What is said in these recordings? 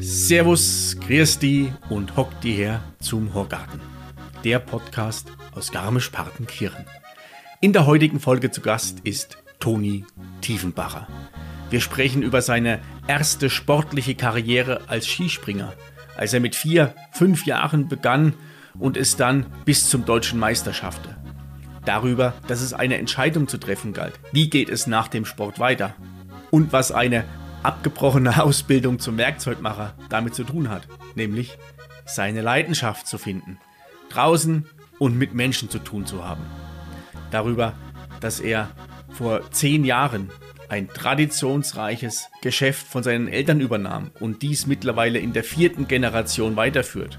Servus, grüß die und hock die her zum Horgarten. Der Podcast aus Garmisch-Partenkirchen. In der heutigen Folge zu Gast ist Toni Tiefenbacher. Wir sprechen über seine erste sportliche Karriere als Skispringer, als er mit vier, fünf Jahren begann und es dann bis zum deutschen Meister schaffte. Darüber, dass es eine Entscheidung zu treffen galt. Wie geht es nach dem Sport weiter? Und was eine abgebrochene Ausbildung zum Werkzeugmacher damit zu tun hat, nämlich seine Leidenschaft zu finden, draußen und mit Menschen zu tun zu haben. Darüber, dass er vor zehn Jahren ein traditionsreiches Geschäft von seinen Eltern übernahm und dies mittlerweile in der vierten Generation weiterführt.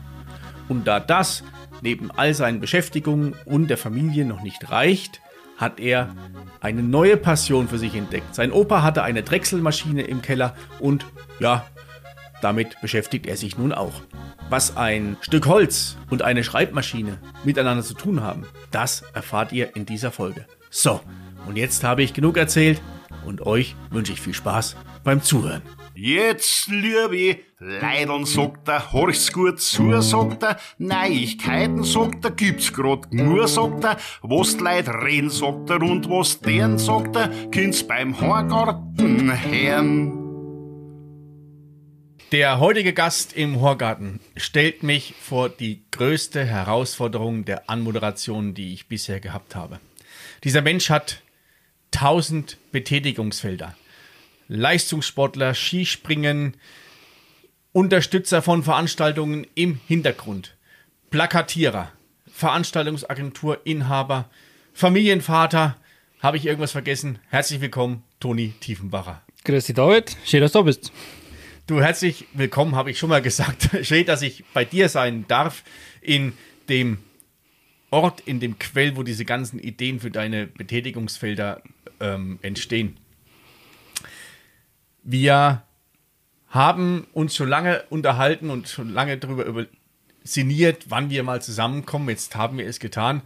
Und da das neben all seinen Beschäftigungen und der Familie noch nicht reicht, hat er eine neue Passion für sich entdeckt. Sein Opa hatte eine Drechselmaschine im Keller und ja, damit beschäftigt er sich nun auch. Was ein Stück Holz und eine Schreibmaschine miteinander zu tun haben, das erfahrt ihr in dieser Folge. So, und jetzt habe ich genug erzählt und euch wünsche ich viel Spaß beim Zuhören. Jetzt, liebe Leideln, sagt er, horch's gut zu, sagt er, Neuigkeiten, sagt er, gibt's grad nur, sagt er, was die Leute reden, sagt er, und was deren, sagt er, kind's beim Horgarten hören. Der heutige Gast im Horgarten stellt mich vor die größte Herausforderung der Anmoderation, die ich bisher gehabt habe. Dieser Mensch hat 1000 Betätigungsfelder. Leistungssportler, Skispringen, Unterstützer von Veranstaltungen im Hintergrund, Plakatierer, Veranstaltungsagentur, Inhaber, Familienvater. Habe ich irgendwas vergessen? Herzlich willkommen, Toni Tiefenbacher. Grüß dich, David. Schön, dass du da bist. Du, herzlich willkommen, habe ich schon mal gesagt. Schön, dass ich bei dir sein darf in dem Ort, in dem Quell, wo diese ganzen Ideen für deine Betätigungsfelder ähm, entstehen. Wir haben uns schon lange unterhalten und schon lange darüber über sinniert, wann wir mal zusammenkommen. Jetzt haben wir es getan.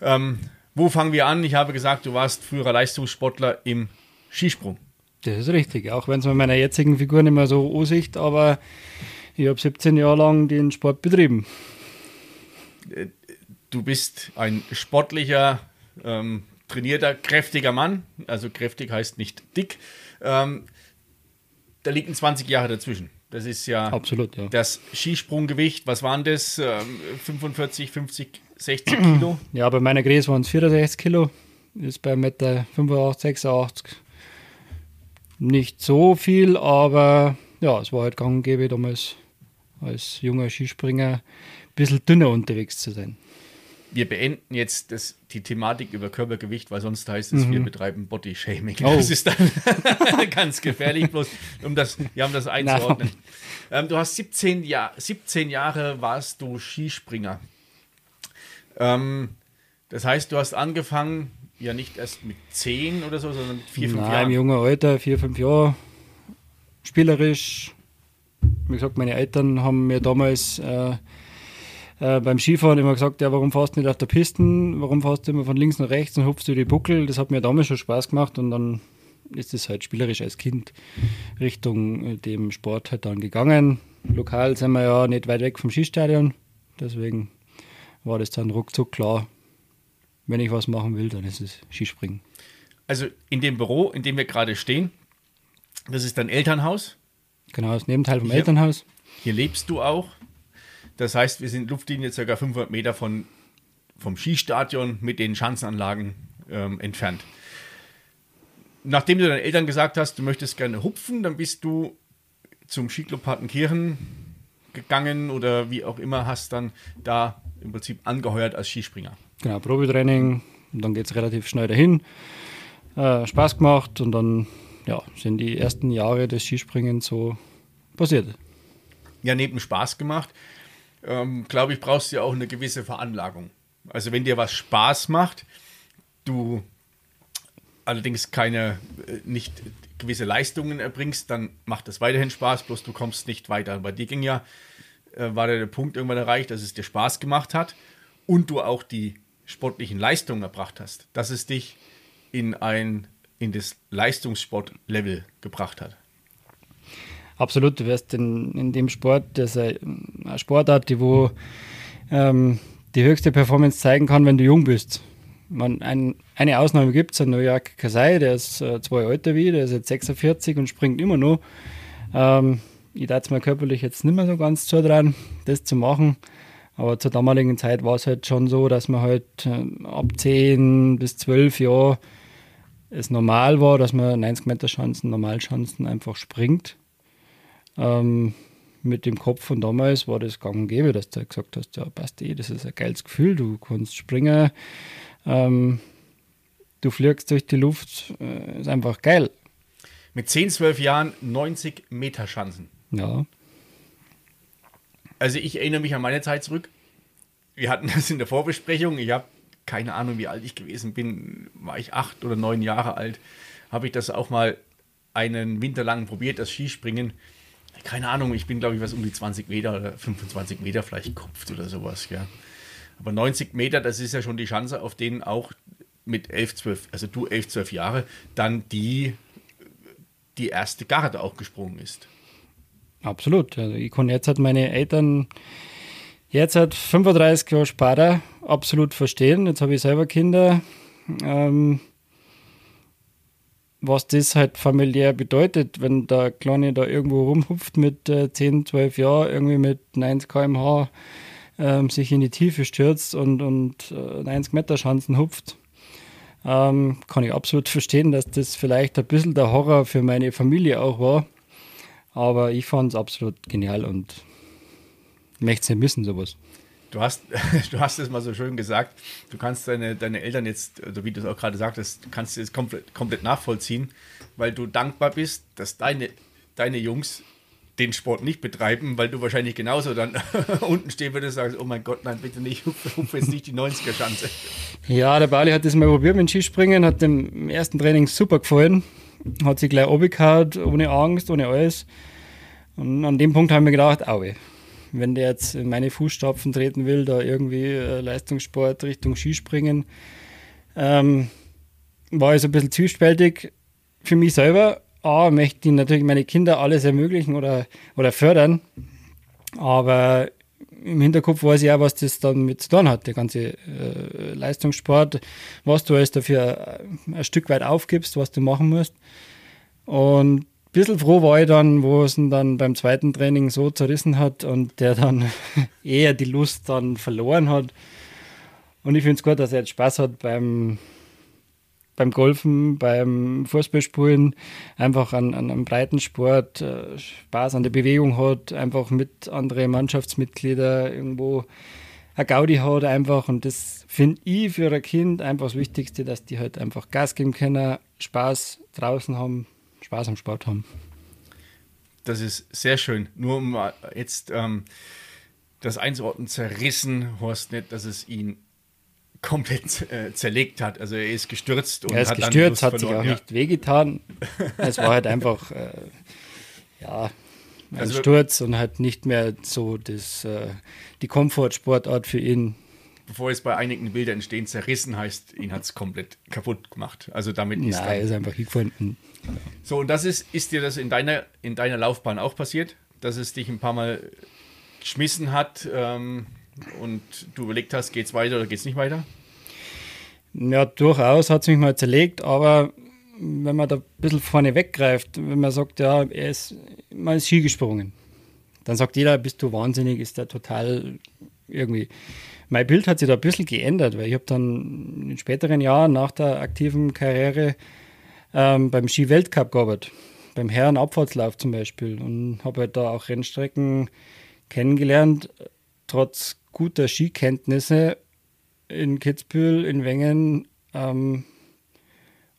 Ähm, wo fangen wir an? Ich habe gesagt, du warst früherer Leistungssportler im Skisprung. Das ist richtig, auch wenn es mit meiner jetzigen Figur nicht mehr so aussieht, aber ich habe 17 Jahre lang den Sport betrieben. Äh, du bist ein sportlicher, ähm, trainierter, kräftiger Mann. Also kräftig heißt nicht dick. Ähm, da liegen 20 Jahre dazwischen. Das ist ja, Absolut, ja. das Skisprunggewicht. Was waren das? Ähm, 45, 50, 60 Kilo? Ja, bei meiner Größe waren es 64 Kilo. Ist bei 1,85 Meter 86 nicht so viel, aber ja, es war halt gang und gäbe damals als junger Skispringer ein bisschen dünner unterwegs zu sein. Wir beenden jetzt das, die Thematik über Körpergewicht, weil sonst heißt es, wir betreiben Body-Shaming. Oh. Das ist dann ganz gefährlich, bloß um das, wir haben das einzuordnen. Ähm, du hast 17, Jahr, 17 Jahre warst du Skispringer. Ähm, das heißt, du hast angefangen, ja nicht erst mit 10 oder so, sondern mit 4, 5 Nein, Jahren. im jungen Alter, vier, fünf Jahre, spielerisch. Wie gesagt, meine Eltern haben mir damals äh, äh, beim Skifahren immer gesagt, ja, warum fährst du nicht auf der Pisten, warum fährst du immer von links nach rechts und hupfst du die Buckel. Das hat mir damals schon Spaß gemacht und dann ist es halt spielerisch als Kind Richtung äh, dem Sport halt dann gegangen. Lokal sind wir ja nicht weit weg vom Skistadion, deswegen war das dann ruckzuck klar, wenn ich was machen will, dann ist es Skispringen. Also in dem Büro, in dem wir gerade stehen, das ist dein Elternhaus. Genau, das Nebenteil vom Hier. Elternhaus. Hier lebst du auch. Das heißt, wir sind Luftlinie ca. 500 Meter von, vom Skistadion mit den Schanzenanlagen ähm, entfernt. Nachdem du deinen Eltern gesagt hast, du möchtest gerne hupfen, dann bist du zum Skiclub Partenkirchen gegangen oder wie auch immer, hast dann da im Prinzip angeheuert als Skispringer. Genau, Probetraining und dann geht es relativ schnell dahin. Äh, Spaß gemacht und dann ja, sind die ersten Jahre des Skispringens so passiert. ja neben Spaß gemacht, ähm, glaube ich, brauchst du ja auch eine gewisse Veranlagung. Also wenn dir was Spaß macht, du allerdings keine, äh, nicht gewisse Leistungen erbringst, dann macht das weiterhin Spaß, bloß du kommst nicht weiter. Bei dir ging ja äh, war der Punkt irgendwann erreicht, dass es dir Spaß gemacht hat und du auch die sportlichen Leistungen erbracht hast, dass es dich in ein in das Leistungssportlevel gebracht hat. Absolut, du wirst in, in dem Sport, das ist eine Sportart, die wo ähm, die höchste Performance zeigen kann, wenn du jung bist. Man, ein, eine Ausnahme gibt es, ein Nojak Kasai, der ist äh, zwei älter wie, der ist jetzt 46 und springt immer noch. Ähm, ich dachte mir körperlich jetzt nicht mehr so ganz zu dran, das zu machen. Aber zur damaligen Zeit war es halt schon so, dass man halt äh, ab 10 bis 12 Jahre es normal war, dass man 90 Meter Chancen, Normalchancen einfach springt. Ähm, mit dem Kopf von damals war das gang und gäbe, dass du gesagt hast, ja passt eh, das ist ein geiles Gefühl, du kannst springen, ähm, du fliegst durch die Luft, äh, ist einfach geil. Mit 10, 12 Jahren 90 Meter Chancen. Ja. Also ich erinnere mich an meine Zeit zurück. Wir hatten das in der Vorbesprechung. Ich habe keine Ahnung, wie alt ich gewesen bin. War ich acht oder neun Jahre alt. Habe ich das auch mal einen Winter lang probiert, das Skispringen. Keine Ahnung, ich bin glaube ich was um die 20 Meter oder 25 Meter vielleicht gekopft oder sowas. Ja. Aber 90 Meter, das ist ja schon die Chance, auf denen auch mit 11, 12, also du 11, 12 Jahre, dann die, die erste Garde auch gesprungen ist. Absolut. Also ich kann jetzt halt meine Eltern jetzt halt 35 Jahre später absolut verstehen. Jetzt habe ich selber Kinder. Ähm, was das halt familiär bedeutet, wenn der Kleine da irgendwo rumhupft mit äh, 10, 12 Jahren, irgendwie mit 90 km/h ähm, sich in die Tiefe stürzt und, und äh, 90 Meter Schanzen hupft. Ähm, kann ich absolut verstehen, dass das vielleicht ein bisschen der Horror für meine Familie auch war. Aber ich fand es absolut genial und möchte es nicht missen, sowas. Du hast, du hast es mal so schön gesagt, du kannst deine, deine Eltern jetzt, wie du es auch gerade sagtest, kannst es komplett, komplett nachvollziehen, weil du dankbar bist, dass deine, deine Jungs den Sport nicht betreiben, weil du wahrscheinlich genauso dann unten stehen würdest und sagst, oh mein Gott, nein, bitte nicht, hupf jetzt nicht die 90er-Schanze. Ja, der Bali hat das mal probiert mit dem Skispringen, hat dem ersten Training super gefallen, hat sich gleich runtergehauen, ohne Angst, ohne alles. Und an dem Punkt haben wir gedacht, aue, wenn der jetzt in meine Fußstapfen treten will, da irgendwie äh, Leistungssport Richtung Skispringen, ähm, war ich so ein bisschen zwiespältig für mich selber. A, möchte ich natürlich meine Kinder alles ermöglichen oder, oder fördern, aber im Hinterkopf weiß ich auch, was das dann mit zu tun hat, der ganze äh, Leistungssport, was du alles dafür äh, ein Stück weit aufgibst, was du machen musst. Und bisschen froh war ich dann, wo es ihn dann beim zweiten Training so zerrissen hat und der dann eher die Lust dann verloren hat. Und ich finde es gut, dass er jetzt Spaß hat beim, beim Golfen, beim Fußballspielen, einfach an, an einem Breitensport, äh, Spaß an der Bewegung hat, einfach mit anderen Mannschaftsmitgliedern irgendwo ein Gaudi hat einfach und das finde ich für ein Kind einfach das Wichtigste, dass die halt einfach Gas geben können, Spaß draußen haben, Spaß am Sport haben. Das ist sehr schön. Nur um jetzt ähm, das einzuordnen, zerrissen, Horst nicht, dass es ihn komplett äh, zerlegt hat. Also er ist gestürzt und er ist hat gestürzt, hat verloren, sich auch ja. nicht wehgetan. es war halt einfach äh, ja ein also, Sturz und halt nicht mehr so das, äh, die Komfortsportart für ihn bevor es bei einigen Bildern entstehen, zerrissen heißt, ihn hat es komplett kaputt gemacht. Also damit ist Nein, er ist einfach hingefunden. So, und das ist, ist dir das in deiner, in deiner Laufbahn auch passiert, dass es dich ein paar Mal geschmissen hat ähm, und du überlegt hast, geht es weiter oder geht es nicht weiter? Ja, durchaus hat es mich mal zerlegt, aber wenn man da ein bisschen vorne weggreift, wenn man sagt, ja, er ist mal Ski gesprungen, dann sagt jeder, bist du wahnsinnig, ist der total irgendwie mein Bild hat sich da ein bisschen geändert, weil ich habe dann in späteren Jahren nach der aktiven Karriere ähm, beim Ski-Weltcup gearbeitet, beim Herrenabfahrtslauf zum Beispiel und habe halt da auch Rennstrecken kennengelernt, trotz guter Skikenntnisse in Kitzbühel, in Wengen, ähm,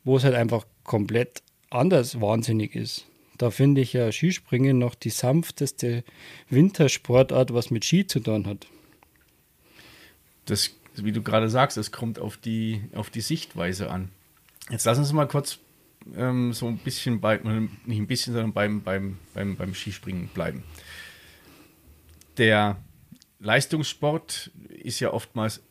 wo es halt einfach komplett anders wahnsinnig ist. Da finde ich ja Skispringen noch die sanfteste Wintersportart, was mit Ski zu tun hat das, wie du gerade sagst, es kommt auf die, auf die Sichtweise an. Jetzt lass uns mal kurz ähm, so ein bisschen bei, nicht ein bisschen, sondern beim, beim, beim, beim Skispringen bleiben. der Leistungssport ist ja oftmals,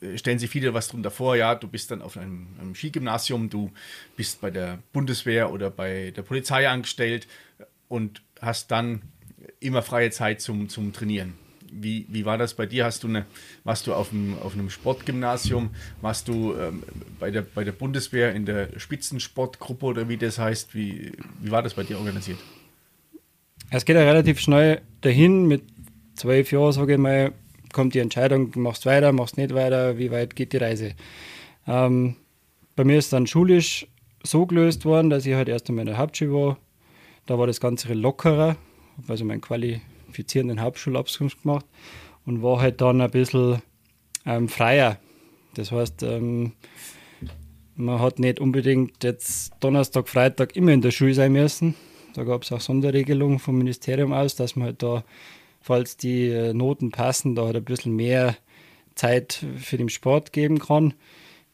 äh, stellen sich viele was drunter vor, ja, du bist dann auf einem, einem Skigymnasium, du bist bei der Bundeswehr oder bei der Polizei angestellt und hast dann immer freie Zeit zum, zum Trainieren. Wie, wie war das bei dir? Hast du eine, warst du auf einem, auf einem Sportgymnasium? Warst du ähm, bei, der, bei der Bundeswehr in der Spitzensportgruppe oder wie das heißt? Wie, wie war das bei dir organisiert? Es geht ja relativ schnell dahin. Mit zwölf Jahren, sage ich mal, kommt die Entscheidung, machst du weiter, machst nicht weiter, wie weit geht die Reise. Ähm, bei mir ist dann schulisch so gelöst worden, dass ich halt erst einmal in der Hauptschule war. Da war das Ganze lockerer, also meinen qualifizierenden Hauptschulabschluss gemacht und war halt dann ein bisschen ähm, freier. Das heißt, ähm, man hat nicht unbedingt jetzt Donnerstag, Freitag immer in der Schule sein müssen. Da gab es auch Sonderregelungen vom Ministerium aus, dass man halt da, falls die äh, Noten passen, da halt ein bisschen mehr Zeit für den Sport geben kann.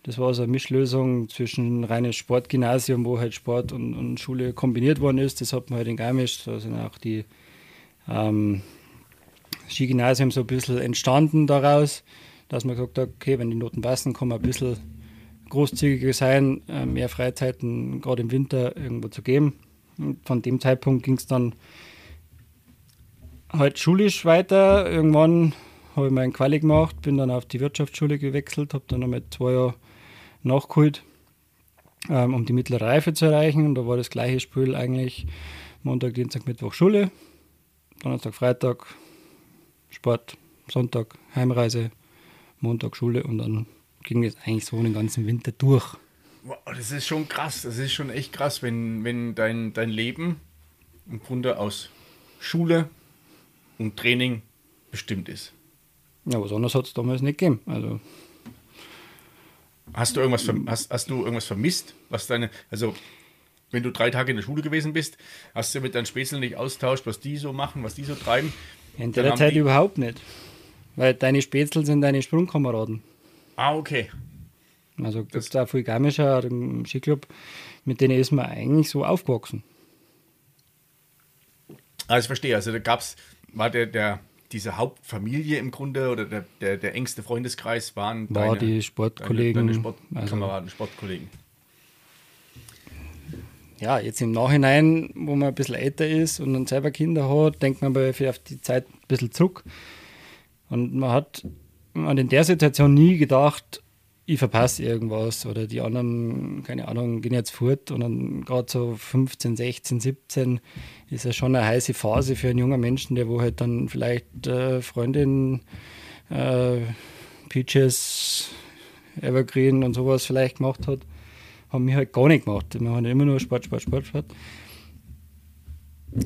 Das war so eine Mischlösung zwischen reines Sportgymnasium, wo halt Sport und, und Schule kombiniert worden ist. Das hat man halt in Garmisch, da sind auch die ähm, Skigymnasium so ein bisschen entstanden daraus, dass man gesagt hat, okay, wenn die Noten passen, kann man ein bisschen großzügiger sein, äh, mehr Freizeiten gerade im Winter irgendwo zu geben. Und von dem Zeitpunkt ging es dann halt schulisch weiter. Irgendwann habe ich meinen Quali gemacht, bin dann auf die Wirtschaftsschule gewechselt, habe dann nochmal zwei Jahre nachgeholt, ähm, um die mittlere Reife zu erreichen. Und da war das gleiche Spiel eigentlich Montag, Dienstag, Mittwoch Schule, Donnerstag, Freitag Sport, Sonntag Heimreise, Montag Schule und dann ging es eigentlich so den ganzen Winter durch. Das ist schon krass, das ist schon echt krass, wenn, wenn dein, dein Leben im Grunde aus Schule und Training bestimmt ist. Ja, was anderes hat es damals nicht gegeben. Also Hast du irgendwas, hast, hast du irgendwas vermisst? Was deine, also wenn du drei Tage in der Schule gewesen bist, hast du mit deinen Spätzeln nicht austauscht, was die so machen, was die so treiben? In der Zeit überhaupt nicht. Weil deine Spätzl sind deine Sprungkameraden. Ah, okay. Also gibt es da viel Garmischer im Skiclub, mit denen ist man eigentlich so aufgewachsen. Ah, ich verstehe. Also da gab es, war der, der, diese Hauptfamilie im Grunde oder der, der, der engste Freundeskreis waren war deine, die Sportkollegen, deine, deine Sportkameraden, also, Sportkollegen. Ja, jetzt im Nachhinein, wo man ein bisschen älter ist und dann selber Kinder hat, denkt man aber auf die Zeit ein bisschen zurück. Und man hat in der Situation nie gedacht, ich verpasse irgendwas oder die anderen, keine Ahnung, gehen jetzt fort und dann gerade so 15, 16, 17 ist ja schon eine heiße Phase für einen jungen Menschen, der wo halt dann vielleicht äh, Freundin, äh, Peaches, Evergreen und sowas vielleicht gemacht hat, haben wir halt gar nicht gemacht. Wir haben immer nur Sport, Sport, Sport, Sport.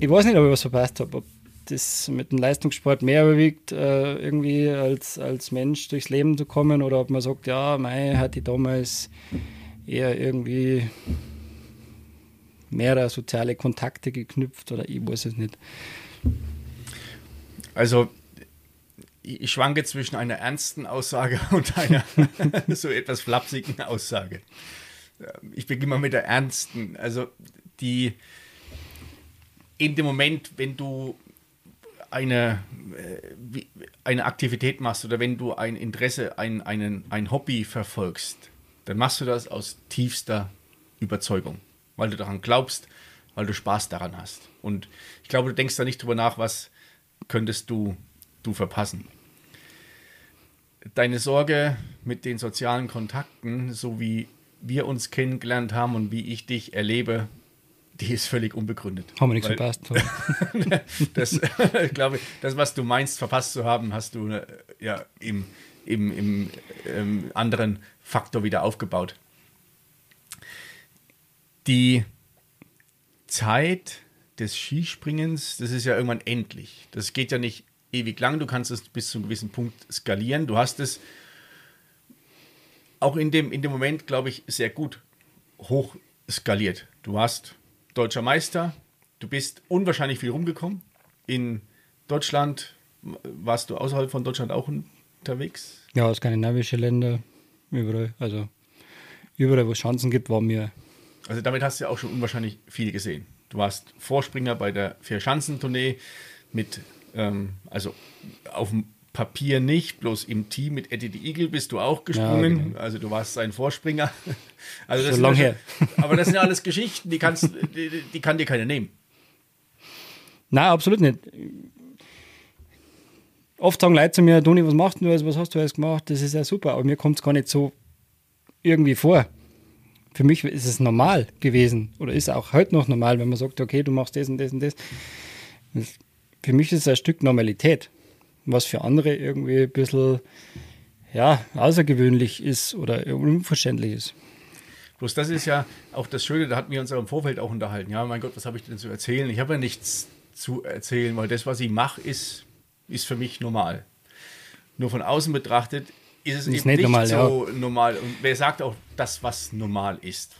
Ich weiß nicht, ob ich was verpasst habe, ob das mit dem Leistungssport mehr überwiegt, äh, irgendwie als, als Mensch durchs Leben zu kommen oder ob man sagt, ja, Mai hatte ich damals eher irgendwie mehrere soziale Kontakte geknüpft oder ich weiß es nicht. Also ich schwanke zwischen einer ernsten Aussage und einer so etwas flapsigen Aussage. Ich beginne mal mit der ernsten. Also die in dem Moment, wenn du eine, äh, eine Aktivität machst oder wenn du ein Interesse, ein, einen, ein Hobby verfolgst, dann machst du das aus tiefster Überzeugung, weil du daran glaubst, weil du Spaß daran hast. Und ich glaube, du denkst da nicht drüber nach, was könntest du, du verpassen. Deine Sorge mit den sozialen Kontakten, so wie wir uns kennengelernt haben und wie ich dich erlebe, die ist völlig unbegründet. Haben wir nichts verpasst. das, glaube ich, das, was du meinst, verpasst zu haben, hast du äh, ja im, im, im ähm, anderen Faktor wieder aufgebaut. Die Zeit des Skispringens, das ist ja irgendwann endlich. Das geht ja nicht ewig lang. Du kannst es bis zu einem gewissen Punkt skalieren. Du hast es auch in dem, in dem Moment, glaube ich, sehr gut hoch skaliert. Du hast deutscher Meister. Du bist unwahrscheinlich viel rumgekommen. In Deutschland warst du außerhalb von Deutschland auch unterwegs? Ja, skandinavische Länder, überall. Also überall, wo es Chancen gibt, waren wir. Also damit hast du ja auch schon unwahrscheinlich viel gesehen. Du warst Vorspringer bei der Vier-Schanzentournee mit Ähm, also auf dem Papier nicht, bloß im Team mit Eddie the Eagle bist du auch gesprungen. Ja, genau. Also du warst sein Vorspringer. Also das Schon lange her. Aber das sind ja alles Geschichten, die, kannst, die, die kann dir keiner nehmen. Nein, absolut nicht. Oft sagen Leute zu mir, Toni, was machst du alles, was hast du alles gemacht? Das ist ja super, aber mir kommt es gar nicht so irgendwie vor. Für mich ist es normal gewesen oder ist auch heute noch normal, wenn man sagt, okay, du machst das und das und das. Für mich ist es ein Stück Normalität, was für andere irgendwie ein bisschen ja, außergewöhnlich ist oder unverständlich ist. Bloß das ist ja auch das Schöne, da hatten wir uns auch im Vorfeld auch unterhalten. Ja, mein Gott, was habe ich denn zu erzählen? Ich habe ja nichts zu erzählen, weil das, was ich mache, ist, ist für mich normal. Nur von außen betrachtet ist es ist eben nicht, normal, so ja. normal. Und wer sagt auch das, was normal ist?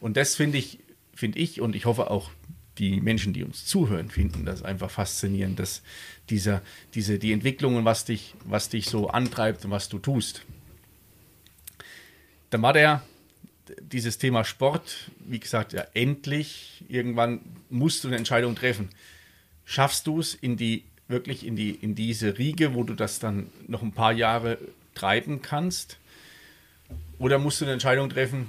Und das finde ich, finde ich und ich hoffe auch die Menschen, die uns zuhören, finden das einfach faszinierend, dass dieser, diese, die Entwicklungen, was dich, was dich so antreibt und was du tust. Dann war der dieses Thema Sport, wie gesagt, ja, endlich, irgendwann musst du eine Entscheidung treffen schaffst du es in die wirklich in die in diese Riege, wo du das dann noch ein paar Jahre treiben kannst? Oder musst du eine Entscheidung treffen?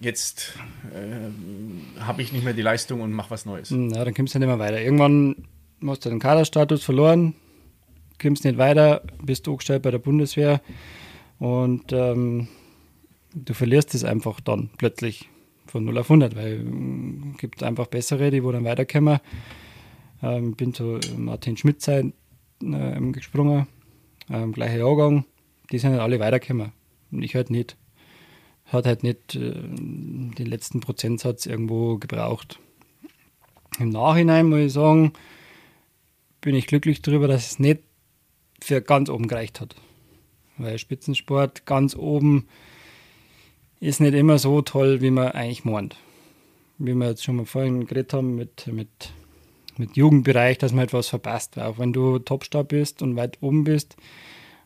Jetzt äh, habe ich nicht mehr die Leistung und mach was Neues. Ja, dann kommst du nicht mehr weiter. Irgendwann hast du den Kaderstatus verloren, kommst nicht weiter, bist angestellt bei der Bundeswehr und ähm, du verlierst es einfach dann plötzlich von 0 auf 100, weil es äh, gibt einfach bessere, die wo dann weiterkommen. Ähm, bin zu Martin Schmidt äh, gesprungen, ähm, gleicher Jahrgang. Die sind halt alle weitergekommen. Und ich halt nicht. Hat halt nicht äh, den letzten Prozentsatz irgendwo gebraucht. Im Nachhinein muss ich sagen, bin ich glücklich darüber, dass es nicht für ganz oben gereicht hat. Weil Spitzensport ganz oben ist nicht immer so toll, wie man eigentlich meint. Wie wir jetzt schon mal vorhin geredet haben mit, mit mit Jugendbereich, dass man etwas verpasst. Weil auch wenn du Topstar bist und weit oben bist,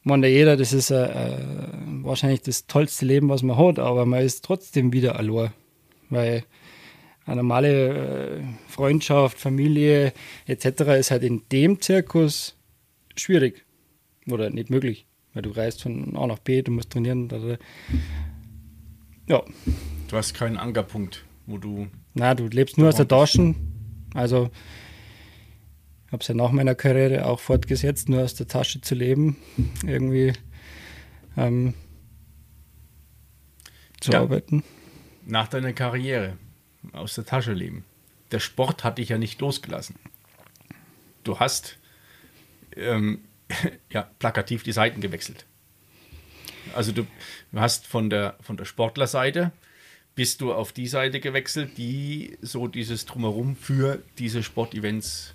meint ja jeder, das ist äh, äh, wahrscheinlich das tollste Leben, was man hat, aber man ist trotzdem wieder allein. Weil eine normale äh, Freundschaft, Familie etc. ist halt in dem Zirkus schwierig oder nicht möglich, weil du reist von A nach B, du musst trainieren. Ja. Du hast keinen Ankerpunkt, wo du. Nein, du lebst nur aus der Taschen. Also habe es ja nach meiner Karriere auch fortgesetzt, nur aus der Tasche zu leben, irgendwie ähm, zu ja, arbeiten. Nach deiner Karriere aus der Tasche leben. Der Sport hat dich ja nicht losgelassen. Du hast ähm, ja, plakativ die Seiten gewechselt. Also du hast von der, von der Sportlerseite bist du auf die Seite gewechselt, die so dieses Drumherum für diese Sportevents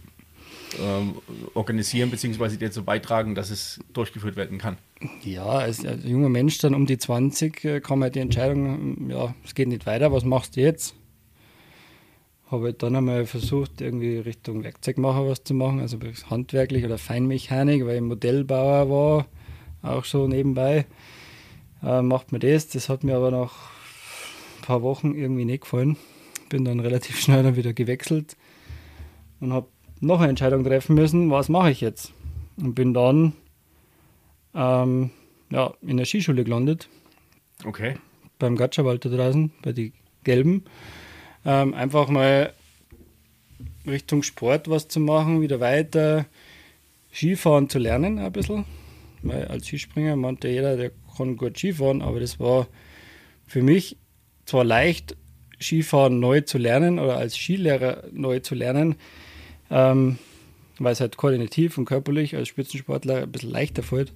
ähm, organisieren bzw. dazu beitragen, dass es durchgeführt werden kann. Ja, als, als junger Mensch dann um die 20 äh, kam halt die Entscheidung, ja, es geht nicht weiter, was machst du jetzt? Habe halt dann einmal versucht, irgendwie Richtung Werkzeugmacher was zu machen, also handwerklich oder Feinmechanik, weil ich Modellbauer war, auch so nebenbei. Äh, macht mir das, das hat mir aber nach ein paar Wochen irgendwie nicht gefallen. Bin dann relativ schnell dann wieder gewechselt und habe noch eine Entscheidung treffen müssen, was mache ich jetzt? Und bin dann ähm, ja, in der Skischule gelandet. Okay. Beim Gatschawald da draußen, bei den Gelben. Ähm, einfach mal Richtung Sport was zu machen, wieder weiter Skifahren zu lernen ein bisschen. Weil als Skispringer meinte jeder, der kann gut Skifahren, aber das war für mich zwar leicht, Skifahren neu zu lernen oder als Skilehrer neu zu lernen, ähm, weil es halt koordinativ und körperlich als Spitzensportler ein bisschen leichter fällt.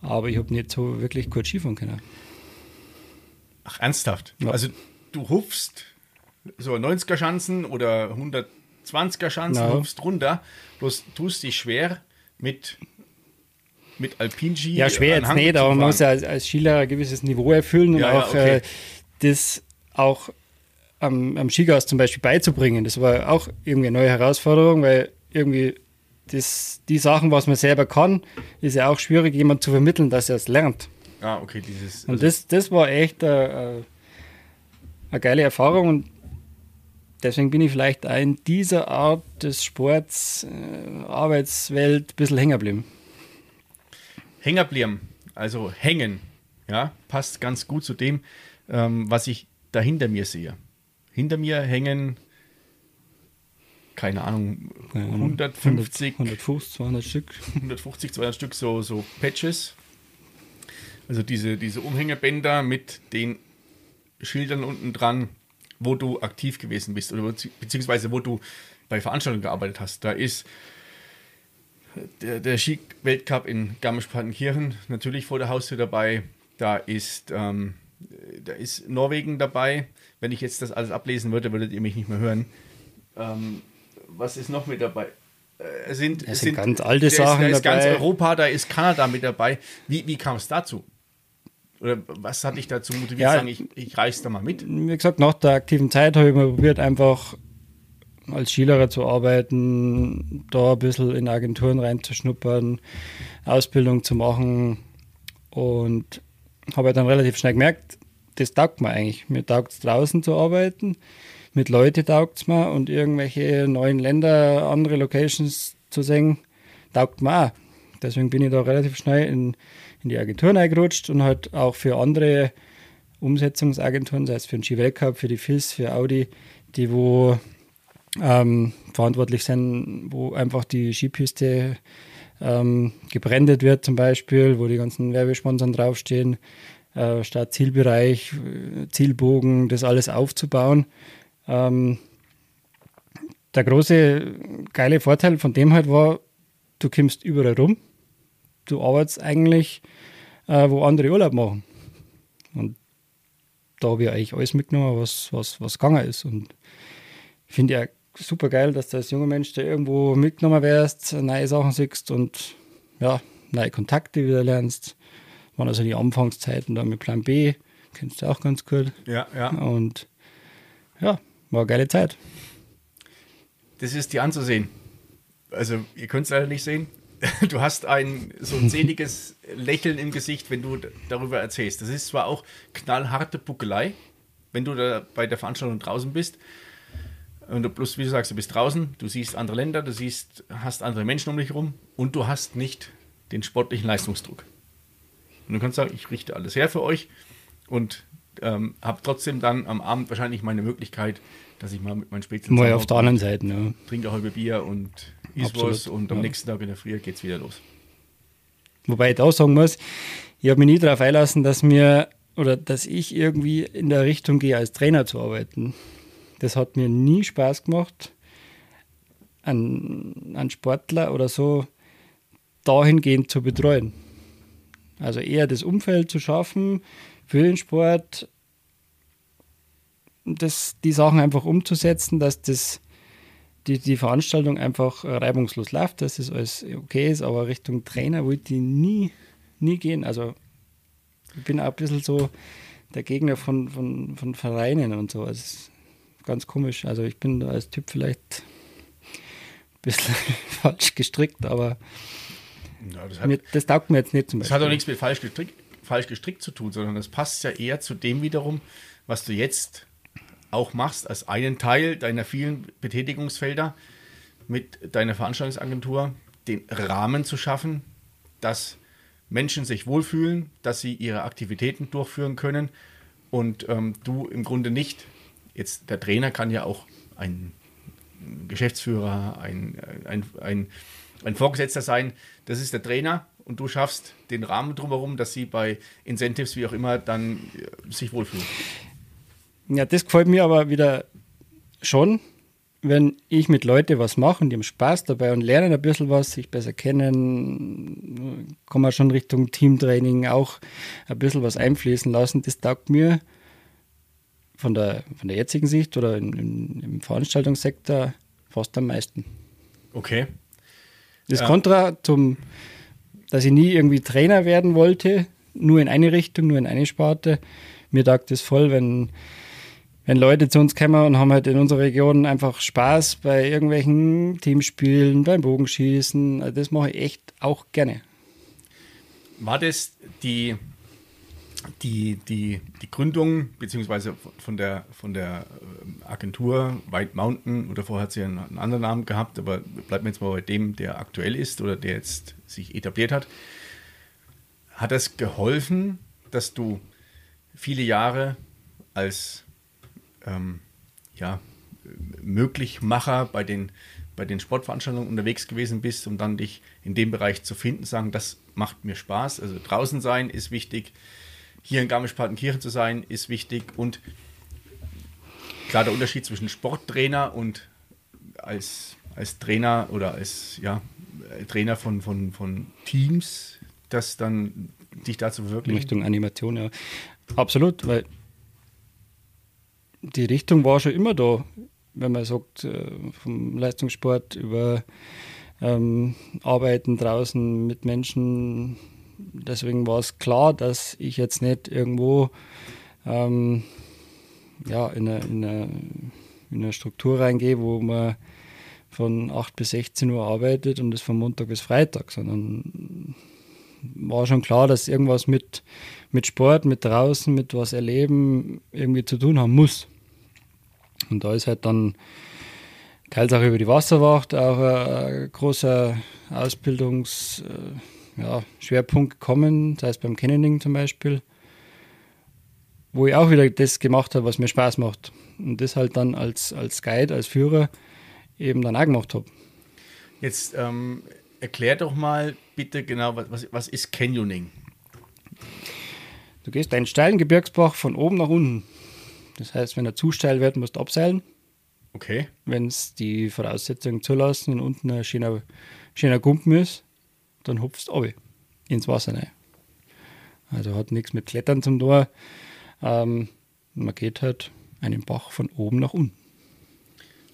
Aber ich habe nicht so wirklich gut Skifahren können. Ach, ernsthaft? Ja. Also du hupfst so 90er Schanzen oder 120er Schanzen, ja. hupfst runter, bloß tust dich schwer mit mit Alpinski. Ja, schwer jetzt nicht, aber man muss ja als, als Skilehrer ein gewisses Niveau erfüllen und ja, auch okay. äh, das auch am, am Skigas zum Beispiel beizubringen. Das war auch irgendwie eine neue Herausforderung, weil irgendwie das, die Sachen, was man selber kann, ist ja auch schwierig, jemand zu vermitteln, dass er es lernt. Ah, okay, dieses. Also und das, das war echt eine, eine geile Erfahrung und deswegen bin ich vielleicht auch in dieser Art des Sports, äh, Arbeitswelt ein bisschen hängen geblieben. Hängerblieben, also hängen, ja, passt ganz gut zu dem, ähm, was ich da hinter mir sehe. Hinter mir hängen, keine Ahnung, 150, 150, 200 Stück. 150, 200 Stück so, so Patches. Also diese, diese Umhängebänder mit den Schildern unten dran, wo du aktiv gewesen bist oder beziehungsweise wo du bei Veranstaltungen gearbeitet hast. Da ist der, der Ski-Weltcup in Garmisch-Partenkirchen natürlich vor der Haustür dabei. Da ist, ähm, da ist Norwegen dabei. Wenn ich jetzt das alles ablesen würde, würdet ihr mich nicht mehr hören. Ähm, was ist noch mit dabei? Äh, sind, es sind, sind ganz alte Sachen ist, da ist ganz Europa, da ist Kanada mit dabei. Wie, wie kam es dazu? Oder was hat dich dazu motiviert, ja, sagen, ich, ich reise da mal mit? Wie gesagt, nach der aktiven Zeit habe ich mal probiert, einfach als Skilehrer zu arbeiten, da ein bisschen in Agenturen reinzuschnuppern, Ausbildung zu machen und habe dann relativ schnell gemerkt, das taugt mir eigentlich. Mir taugt es draußen zu arbeiten, mit Leuten taugt es mir und irgendwelche neuen Länder, andere Locations zu sehen, taugt mir auch. Deswegen bin ich da relativ schnell in, in die Agenturen eingerutscht und halt auch für andere Umsetzungsagenturen, sei es für den Ski-Weltcup, für die FIS, für Audi, die wo ähm, verantwortlich sind, wo einfach die Skipiste ähm, gebrandet wird zum Beispiel, wo die ganzen Werbesponsoren draufstehen, äh, statt Zielbereich, Zielbogen, das alles aufzubauen. Ähm, der große geile Vorteil von dem halt war, du kommst überall rum, du arbeitest eigentlich, äh, wo andere Urlaub machen. Und da habe ich eigentlich alles mitgenommen, was, was, was gegangen ist. Und ich finde ja super geil, dass du als junger Mensch da irgendwo mitgenommen wirst, neue Sachen siehst und ja, neue Kontakte wieder lernst. Das waren also die Anfangszeiten da mit Plan B, kennst du auch ganz gut. Ja, ja. Und ja, war eine geile Zeit. Das ist dir anzusehen. Also, ihr könnt es leider nicht sehen. Du hast ein so ein seliges Lächeln im Gesicht, wenn du darüber erzählst. Das ist zwar auch knallharte Buckelei, wenn du da bei der Veranstaltung draußen bist. Und du plus, wie du sagst, du bist draußen, du siehst andere Länder, du siehst, hast andere Menschen um dich herum und du hast nicht den sportlichen Leistungsdruck. Und du kannst sagen, ich richte alles her für euch und ähm, habe trotzdem dann am Abend wahrscheinlich meine Möglichkeit, dass ich mal mit meinen Spätzchen Mal auf der anderen Seite, ja. trinke eine halbe Bier und isst was und am ja. nächsten Tag in der Früh geht es wieder los. Wobei ich da sagen muss, ich habe mich nie darauf einlassen, dass mir oder dass ich irgendwie in der Richtung gehe, als Trainer zu arbeiten. Das hat mir nie Spaß gemacht, einen, einen Sportler oder so dahingehend zu betreuen. Also eher das Umfeld zu schaffen für den Sport, das, die Sachen einfach umzusetzen, dass das, die, die Veranstaltung einfach reibungslos läuft, dass das alles okay ist, aber Richtung Trainer wollte ich nie, nie gehen. Also ich bin auch ein bisschen so der Gegner von, von, von Vereinen und so. Also ganz komisch. Also ich bin da als Typ vielleicht ein bisschen falsch gestrickt, aber ja, das, hat, mir, das, taugt mir jetzt nicht zum Beispiel. Das hat auch nichts mit falsch gestrickt, falsch gestrickt zu tun, sondern das passt ja eher zu dem wiederum, was du jetzt auch machst, als einen Teil deiner vielen Betätigungsfelder mit deiner Veranstaltungsagentur, den Rahmen zu schaffen, dass Menschen sich wohlfühlen, dass sie ihre Aktivitäten durchführen können und ähm, du im Grunde nicht Jetzt der Trainer kann ja auch ein Geschäftsführer, ein, ein, ein, ein Vorgesetzter sein. Das ist der Trainer und du schaffst den Rahmen drumherum, dass sie bei Incentives, wie auch immer, dann äh, sich wohlfühlen. Ja, das gefällt mir aber wieder schon, wenn ich mit Leuten was mache und die haben Spaß dabei und lernen ein bisschen was, sich besser kennen, kann man schon Richtung Teamtraining auch ein bisschen was einfließen lassen. Das taugt mir von der, von der jetzigen Sicht oder in, in, im Veranstaltungssektor fast am meisten. Okay. Das ja. Kontra zum, dass ich nie irgendwie Trainer werden wollte, nur in eine Richtung, nur in eine Sparte. Mir taugt es voll, wenn, wenn Leute zu uns kommen und haben halt in unserer Region einfach Spaß bei irgendwelchen Teamspielen, beim Bogenschießen. Also das mache ich echt auch gerne. War das die die, die, die Gründung, beziehungsweise von der, von der ähm, Agentur White Mountain, oder vorher hat sie einen, einen anderen Namen gehabt, aber bleiben wir jetzt mal bei dem, der aktuell ist oder der jetzt sich etabliert hat. Hat das geholfen, dass du viele Jahre als ähm, ja, Möglichmacher bei den, bei den Sportveranstaltungen unterwegs gewesen bist, um dann dich in dem Bereich zu finden, sagen, das macht mir Spaß. Also draußen sein ist wichtig, hier in Garmisch-Partenkirchen zu sein ist wichtig und klar der Unterschied zwischen Sporttrainer und als, als Trainer oder als ja, Trainer von, von, von Teams, das dann dich dazu wirklich. Richtung Animation, ja. Absolut, weil die Richtung war schon immer da, wenn man sagt, äh, vom Leistungssport über ähm, Arbeiten draußen mit Menschen. Deswegen war es klar, dass ich jetzt nicht irgendwo ähm, ja, in, eine, in, eine, in eine Struktur reingehe, wo man von 8 bis 16 Uhr arbeitet und das von Montag bis Freitag, sondern war schon klar, dass irgendwas mit, mit Sport, mit draußen, mit was erleben irgendwie zu tun haben muss. Und da ist halt dann teils auch über die Wasserwacht auch ein, ein großer Ausbildungsschwerpunkt ja, gekommen, das heißt beim Canyoning zum Beispiel, wo ich auch wieder das gemacht habe, was mir Spaß macht. Und das halt dann als, als Guide, als Führer eben dann auch gemacht habe. Jetzt ähm, erklär doch mal bitte genau, was, was ist Canyoning? Du gehst einen steilen Gebirgsbach von oben nach unten. Das heißt, wenn er zu steil wird, musst du abseilen. Okay. Wenn es die Voraussetzungen zulassen und unten ein schöner, schöner Gumpen ist, dann hupfst du runter ins Wasser rein. Also hat nichts mit Klettern zum Tor. Ähm, man geht halt einen Bach von oben nach unten.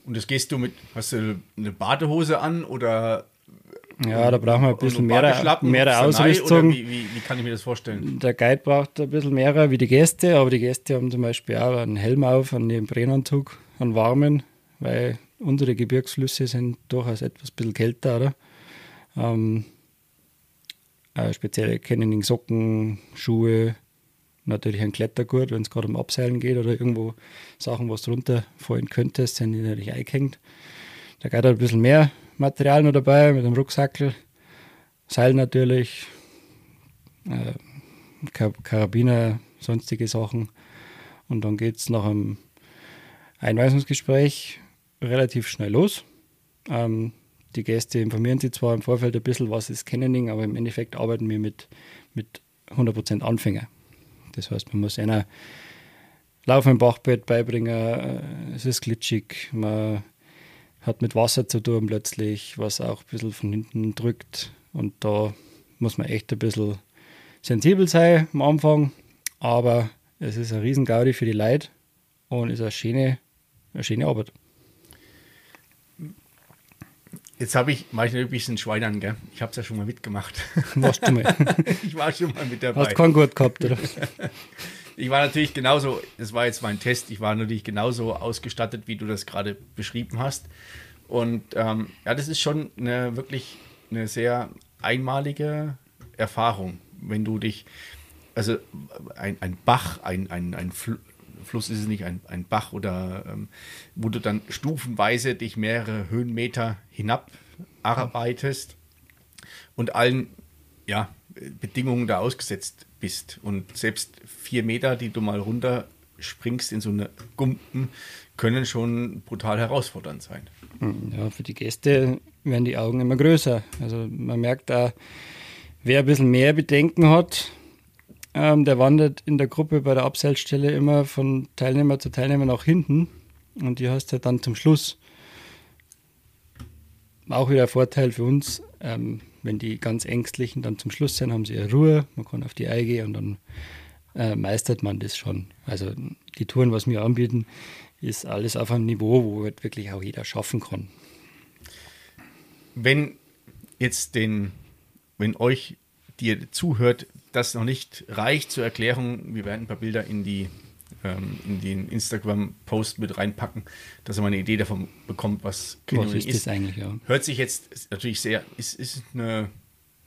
Und das gehst du mit, hast du eine Badehose an oder ja, da brauchen wir ein bisschen mehr, mehr Ausrüstung. Wie, wie, wie, kann ich mir das vorstellen? Der Guide braucht ein bisschen mehr wie die Gäste, aber die Gäste haben zum Beispiel auch einen Helm auf, einen Neoprenanzug, einen warmen, weil unsere Gebirgsflüsse sind durchaus etwas bisschen kälter, oder? Ähm, äh, spezielle Canyoning Socken, Schuhe, natürlich ein Klettergurt, wenn es gerade um Abseilen geht oder irgendwo Sachen, was drunter fallen könnte, sind die natürlich eingehängt. Da geht ein bisschen mehr Material noch dabei mit dem Rucksackel, Seil natürlich, äh, Karabiner, sonstige Sachen. Und dann geht es nach einem Einweisungsgespräch relativ schnell los. Ähm, die Gäste informieren sich zwar im Vorfeld ein bisschen, was ist Canyoning, aber im Endeffekt arbeiten wir mit, mit 100% Anfänger. Das heißt, man muss einer Laufen im Bachbett beibringen, äh, es ist glitschig, man hat mit Wasser zu tun plötzlich, was auch ein bisschen von hinten drückt. Und da muss man echt ein bisschen sensibel sein am Anfang. Aber es ist ein Riesengaudi für die Leute und ist eine schöne, eine schöne Arbeit. Jetzt habe ich, mache ich ein bisschen Schweinern, gell? Ich habe es ja schon mal mitgemacht. Warst du mal? ich war schon mal mit dabei. Hast keinen Gurt gehabt, oder? ich war natürlich genauso, das war jetzt mein Test, ich war natürlich genauso ausgestattet, wie du das gerade beschrieben hast. Und ähm, ja, das ist schon eine wirklich eine sehr einmalige Erfahrung, wenn du dich, also ein, ein Bach, ein, ein, ein Fluss ist es nicht, ein, ein Bach oder ähm, wo du dann stufenweise dich mehrere Höhenmeter hinab arbeitest und allen ja, Bedingungen da ausgesetzt bist. Und selbst vier Meter, die du mal runter springst in so eine Gumpen, können schon brutal herausfordernd sein. Hm, ja, für die Gäste werden die Augen immer größer. Also man merkt da, wer ein bisschen mehr Bedenken hat, ähm, der wandert in der Gruppe bei der Abseilstelle immer von Teilnehmer zu Teilnehmer nach hinten und die hast du dann zum Schluss. Auch wieder ein Vorteil für uns, ähm, wenn die ganz Ängstlichen dann zum Schluss sind, haben sie ihre Ruhe, man kann auf die Eier gehen und dann äh, meistert man das schon. Also die Touren, was wir anbieten, ist alles auf einem Niveau, wo halt wirklich auch jeder schaffen kann. Wenn jetzt den, wenn euch, dir zuhört, das noch nicht reicht zur Erklärung, wir werden ein paar Bilder in die ähm, in den Instagram-Post mit reinpacken, dass er mal eine Idee davon bekommt, was Canyoning ist. ist. eigentlich, ja. Hört sich jetzt natürlich sehr, ist, ist eine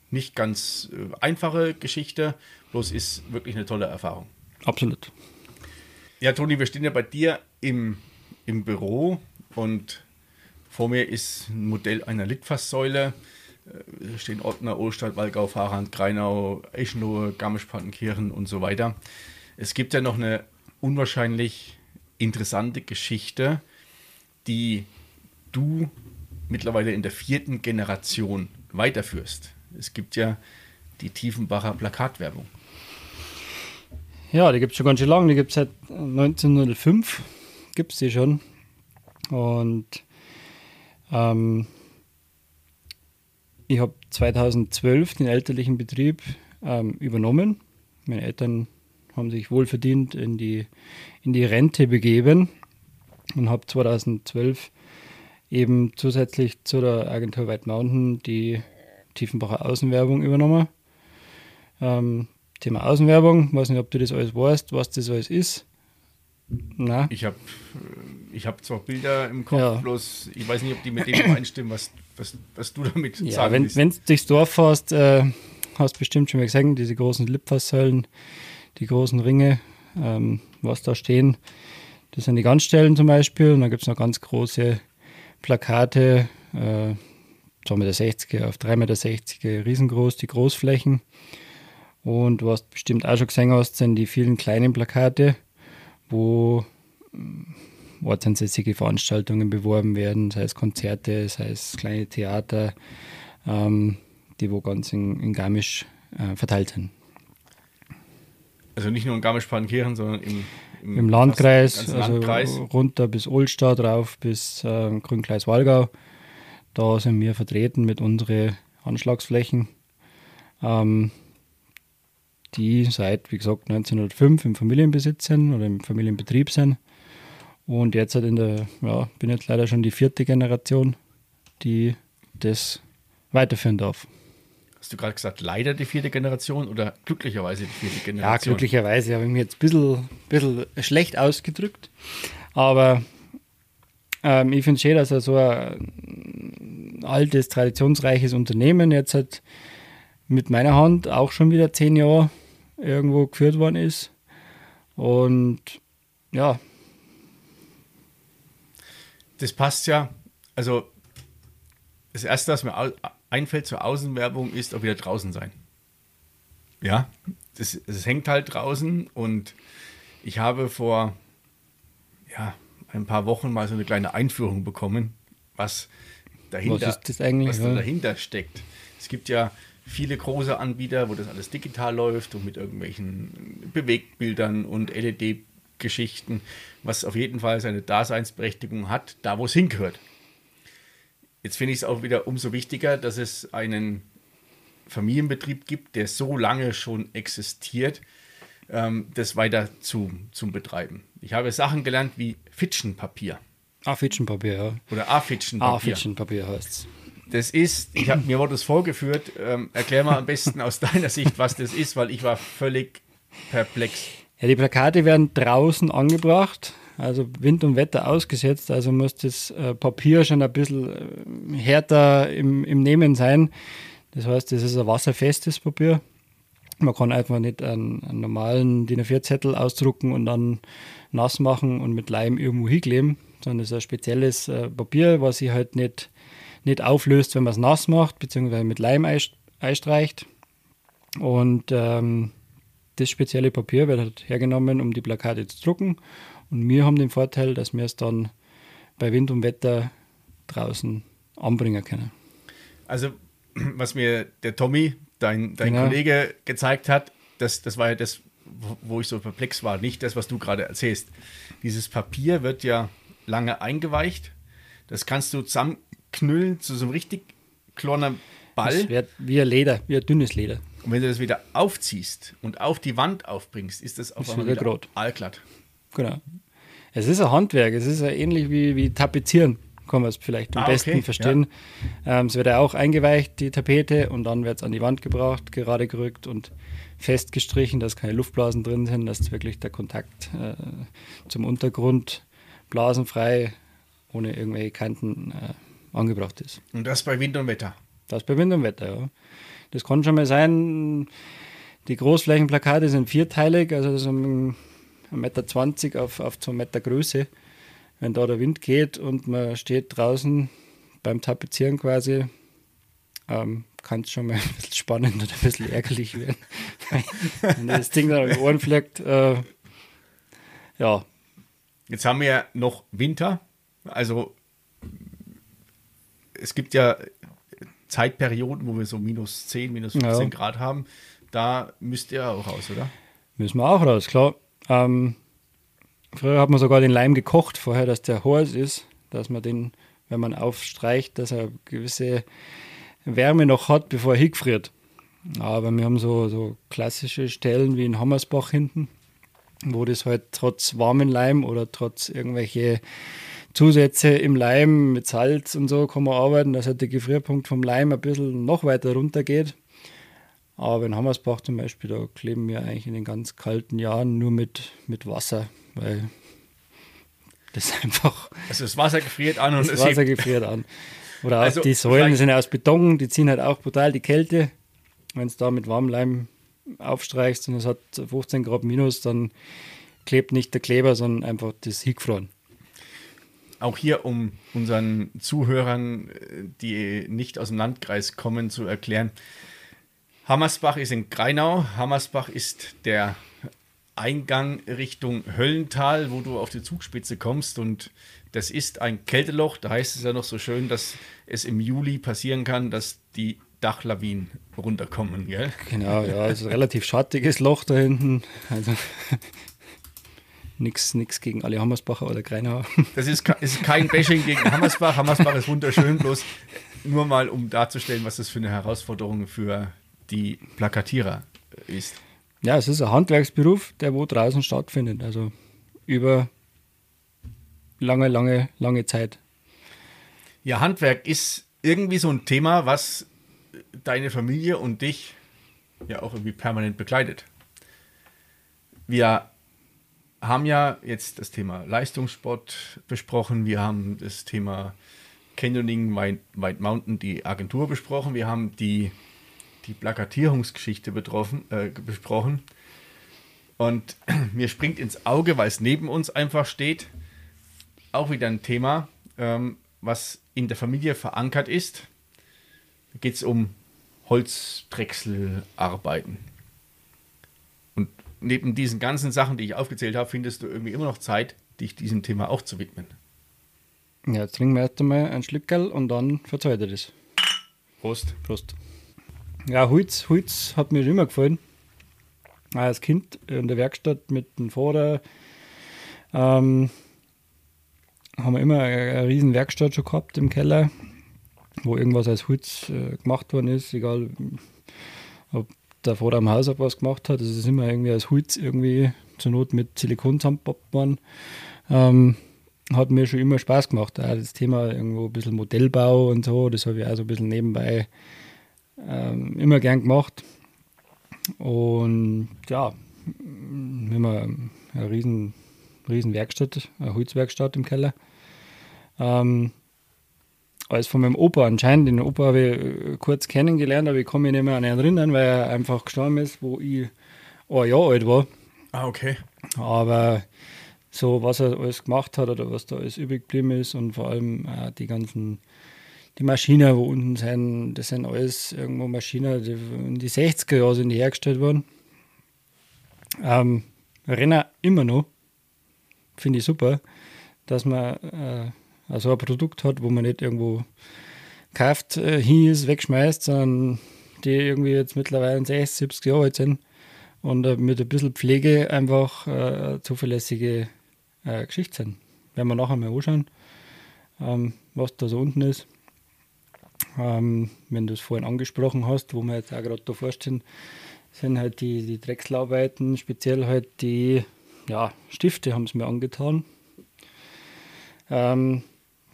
nicht ganz äh, einfache Geschichte, bloß ist wirklich eine tolle Erfahrung. Absolut. Ja, Toni, wir stehen ja bei dir im, im Büro und vor mir ist ein Modell einer Litfaßsäule. Äh, stehen Ottner, Ohlstadt, Walgau, Fahrrand, Greinau, Eschnohe, Garmisch-Partenkirchen und so weiter. Es gibt ja noch eine unwahrscheinlich interessante Geschichte, die du mittlerweile in der vierten Generation weiterführst. Es gibt ja die Tiefenbacher Plakatwerbung. Ja, die gibt es schon ganz schön lange. Die gibt es seit 1905. Gibt es die schon. Und ähm, ich habe 2012 den elterlichen Betrieb ähm, übernommen. Meine Eltern haben sich wohlverdient in die, in die Rente begeben und habe 2012 eben zusätzlich zu der Agentur White Mountain die Tiefenbacher Außenwerbung übernommen. Ähm, Thema Außenwerbung, weiß nicht, ob du das alles weißt, was das alles ist. Na? Ich habe ich hab zwar Bilder im Kopf, ja. bloß ich weiß nicht, ob die mit dem übereinstimmen, was, was, was du damit ja, sagen wenn, willst. Wenn du durchs Dorf fährst, äh, hast du bestimmt schon mal gesehen, diese großen Lipfaßsäulen, die großen Ringe, ähm, was da stehen. Das sind die Ganzstellen zum Beispiel und dann gibt es noch ganz große Plakate, äh, 2,60 Meter auf 3,60 Meter, riesengroß, die Großflächen. Und was du bestimmt auch schon gesehen hast, sind die vielen kleinen Plakate, wo äh, ortsansässige Veranstaltungen beworben werden, sei es Konzerte, sei es kleine Theater, ähm, die wo ganz in, in Garmisch äh, verteilt sind. Also nicht nur in Garmisch-Partenkirchen, sondern im, im, Im Landkreis, also Landkreis. runter bis Ulstadt rauf, bis äh, Grünkreis Walgau. Da sind wir vertreten mit unseren Anschlagsflächen. Ähm, die seit, wie gesagt, 1905 im Familienbesitz sind oder im Familienbetrieb sind. Und jetzt halt in der, ja, bin jetzt leider schon die vierte Generation, die das weiterführen darf. Hast du gerade gesagt, leider die vierte Generation oder glücklicherweise die vierte Generation? Ja, glücklicherweise habe ich mich jetzt ein bisschen, bisschen schlecht ausgedrückt. Aber ähm, ich finde es schön, dass er so ein altes, traditionsreiches Unternehmen jetzt halt mit meiner Hand auch schon wieder zehn Jahre irgendwo geführt worden ist. Und ja. Das passt ja. Also das Erste, was mir einfällt zur Außenwerbung, ist auch wieder draußen sein. Ja, das, das hängt halt draußen und ich habe vor ja, ein paar Wochen mal so eine kleine Einführung bekommen, was dahinter, was, was ja. dahinter steckt. Es gibt ja viele große Anbieter, wo das alles digital läuft und mit irgendwelchen Bewegtbildern und LED-Geschichten, was auf jeden Fall seine Daseinsberechtigung hat, da wo es hingehört. Jetzt finde ich es auch wieder umso wichtiger, dass es einen Familienbetrieb gibt, der so lange schon existiert, ähm, das weiter zu, zum Betreiben. Ich habe Sachen gelernt wie Fitschenpapier. Ah, Fitschenpapier, ja. Oder A-Fitschenpapier. A-Fitschenpapier heißt es. Das ist, ich habe mir wurde das vorgeführt. Ähm, erklär mal am besten aus deiner Sicht, was das ist, weil ich war völlig perplex. Ja, die Plakate werden draußen angebracht, also Wind und Wetter ausgesetzt. Also muss das äh, Papier schon ein bisschen äh, härter im, im Nehmen sein. Das heißt, das ist ein wasserfestes Papier. Man kann einfach nicht einen, einen normalen DIN A4-Zettel ausdrucken und dann nass machen und mit Leim irgendwo hinkleben, sondern es ist ein spezielles äh, Papier, was sich halt nicht nicht auflöst, wenn man es nass macht, beziehungsweise mit Leim einstreicht. Und ähm, das spezielle Papier wird halt hergenommen, um die Plakate zu drucken. Und wir haben den Vorteil, dass wir es dann bei Wind und Wetter draußen anbringen können. Also, was mir der Tommy, dein, dein genau. Kollege, gezeigt hat, das, das war ja das, wo ich so perplex war, nicht das, was du gerade erzählst. Dieses Papier wird ja lange eingeweicht. Das kannst du zusammen knüllen zu so einem richtig kleinen Ball. Das wird wie ein Leder, wie ein dünnes Leder. Und wenn du das wieder aufziehst und auf die Wand aufbringst, ist das auf einmal wieder, wieder allglatt. Genau. Es ist ein Handwerk, es ist ja ähnlich wie, wie Tapezieren, kann man es vielleicht am ah, besten okay. verstehen. Ja. Ähm, es wird ja auch eingeweicht, die Tapete, und dann wird es an die Wand gebracht, gerade gerückt und festgestrichen, dass keine Luftblasen drin sind, dass wirklich der Kontakt äh, zum Untergrund blasenfrei, ohne irgendwelche Kanten äh, angebracht ist. Und das bei Wind und Wetter? Das bei Wind und Wetter, ja. Das kann schon mal sein. Die Großflächenplakate sind vierteilig, also so ein 1,20 Meter auf, auf 2 Meter Größe. Wenn da der Wind geht und man steht draußen beim Tapezieren quasi, ähm, kann es schon mal ein bisschen spannend oder ein bisschen ärgerlich werden. Wenn das Ding dann auf die Ohren fleckt, äh, ja. Jetzt haben wir ja noch Winter. Also es gibt ja Zeitperioden, wo wir so minus 10, minus 15 ja. Grad haben. Da müsst ihr auch raus, oder? Müssen wir auch raus, klar. Ähm, früher hat man sogar den Leim gekocht, vorher, dass der heiß ist, dass man den, wenn man aufstreicht, dass er gewisse Wärme noch hat, bevor er hingefriert. Aber wir haben so, so klassische Stellen wie in Hammersbach hinten, wo das halt trotz warmen Leim oder trotz irgendwelche Zusätze im Leim mit Salz und so kann man arbeiten, dass halt der Gefrierpunkt vom Leim ein bisschen noch weiter runter geht. Aber in Hammersbach zum Beispiel, da kleben wir eigentlich in den ganz kalten Jahren nur mit, mit Wasser, weil das einfach. Also das Wasser gefriert an und das Wasser gefriert an. Oder auch also die Säulen sind aus Beton, die ziehen halt auch brutal die Kälte. Wenn es da mit warmem Leim aufstreichst und es hat 15 Grad minus, dann klebt nicht der Kleber, sondern einfach das Hickfroren auch hier, um unseren Zuhörern, die nicht aus dem Landkreis kommen, zu erklären. Hammersbach ist in Greinau. Hammersbach ist der Eingang Richtung Höllental, wo du auf die Zugspitze kommst. Und das ist ein Kälteloch. Da heißt es ja noch so schön, dass es im Juli passieren kann, dass die Dachlawinen runterkommen, gell? Genau, ja, es ist ein relativ schattiges Loch da hinten. Also nichts gegen alle Hammersbacher oder Greinauer. Das ist, ist kein Bashing gegen Hammersbach. Hammersbach ist wunderschön, bloß nur mal, um darzustellen, was das für eine Herausforderung für die Plakatierer ist. Ja, es ist ein Handwerksberuf, der wo draußen stattfindet. Also über lange, lange, lange Zeit. Ja, Handwerk ist irgendwie so ein Thema, was deine Familie und dich ja auch irgendwie permanent begleitet. Wir haben ja jetzt das Thema Leistungssport besprochen, wir haben das Thema Canyoning, White, Mountain, die Agentur besprochen, wir haben die, die Plakatierungsgeschichte betroffen, äh, besprochen. Und mir springt ins Auge, weil es neben uns einfach steht, auch wieder ein Thema, ähm, was in der Familie verankert ist. Da geht es um Holzdrechselarbeiten neben diesen ganzen Sachen, die ich aufgezählt habe, findest du irgendwie immer noch Zeit, dich diesem Thema auch zu widmen. Ja, jetzt trinken wir erst einmal ein Schlückerl und dann verzeiht er das. Prost. Prost. Ja, Holz, Holz hat mir immer gefallen. Als Kind in der Werkstatt mit dem Vater ähm, haben wir immer eine, eine riesen Werkstatt schon gehabt im Keller, wo irgendwas als Holz äh, gemacht worden ist, egal ob der vor am Haus auch was gemacht hat. Das ist immer irgendwie als Holz irgendwie zur Not mit Silikon zusammengepappt worden. Ähm, hat mir schon immer Spaß gemacht. Auch das Thema irgendwo ein bisschen Modellbau und so, das habe ich auch so ein bisschen nebenbei ähm, immer gern gemacht. Und ja, wir haben eine riesen, riesen Werkstatt, eine Holzwerkstatt im Keller. Ähm, alles von meinem Opa anscheinend. Den Opa habe ich äh, kurz kennengelernt, aber ich kann mich nicht mehr an ihn erinnern, weil er einfach gestorben ist, wo ich ein Jahr alt war. Ah, okay. Aber so, was er alles gemacht hat oder was da alles übrig geblieben ist und vor allem äh, die ganzen, die Maschinen, wo unten sind, das sind alles irgendwo Maschinen, die in die 60er Jahre sind die hergestellt worden. Ähm, Renner immer noch. Finde ich super, dass man äh, also ein Produkt hat, wo man nicht irgendwo kauft, äh, hin ist, wegschmeißt, sondern die irgendwie jetzt mittlerweile 60, 70 Jahre alt sind und äh, mit ein bisschen Pflege einfach äh, zuverlässige äh, Geschichte sind. Werden wir nachher mal anschauen, ähm, was da so unten ist. Ähm, wenn du es vorhin angesprochen hast, wo wir jetzt auch gerade da vorstehen, sind halt die, die Drechselarbeiten, speziell halt die ja, Stifte haben es mir angetan. Ähm,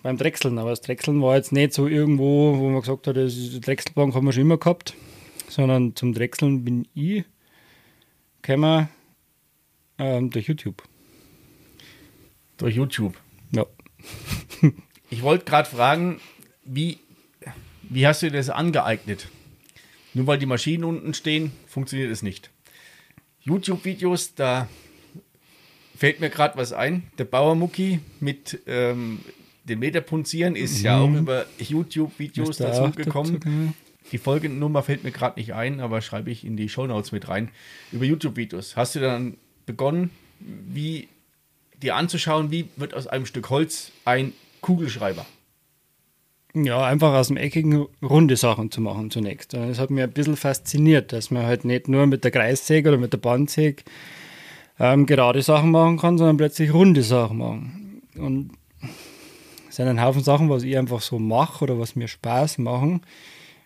beim Drechseln. Aber das Drechseln war jetzt nicht so irgendwo, wo man gesagt hat, das Drechselbank haben wir schon immer gehabt, sondern zum Drechseln bin ich gekommen ähm, durch YouTube. Durch YouTube? Ja. ich wollte gerade fragen, wie, wie hast du dir das angeeignet? Nur weil die Maschinen unten stehen, funktioniert es nicht. YouTube-Videos, da fällt mir gerade was ein. Der Bauermucki mit ähm, den Meterpunzieren ist ja auch über YouTube-Videos dazu gekommen. Die Folgennummer fällt mir gerade nicht ein, aber schreibe ich in die Shownotes mit rein. Über YouTube-Videos. Hast du dann begonnen, wie dir anzuschauen, wie wird aus einem Stück Holz ein Kugelschreiber? Ja, einfach aus dem eckigen runde Sachen zu machen zunächst. Und Das hat mich ein bisschen fasziniert, dass man halt nicht nur mit der Kreissäge oder mit der Bandsäge ähm, gerade Sachen machen kann, sondern plötzlich runde Sachen machen. Und sind ein Haufen Sachen, was ich einfach so mache oder was mir Spaß machen,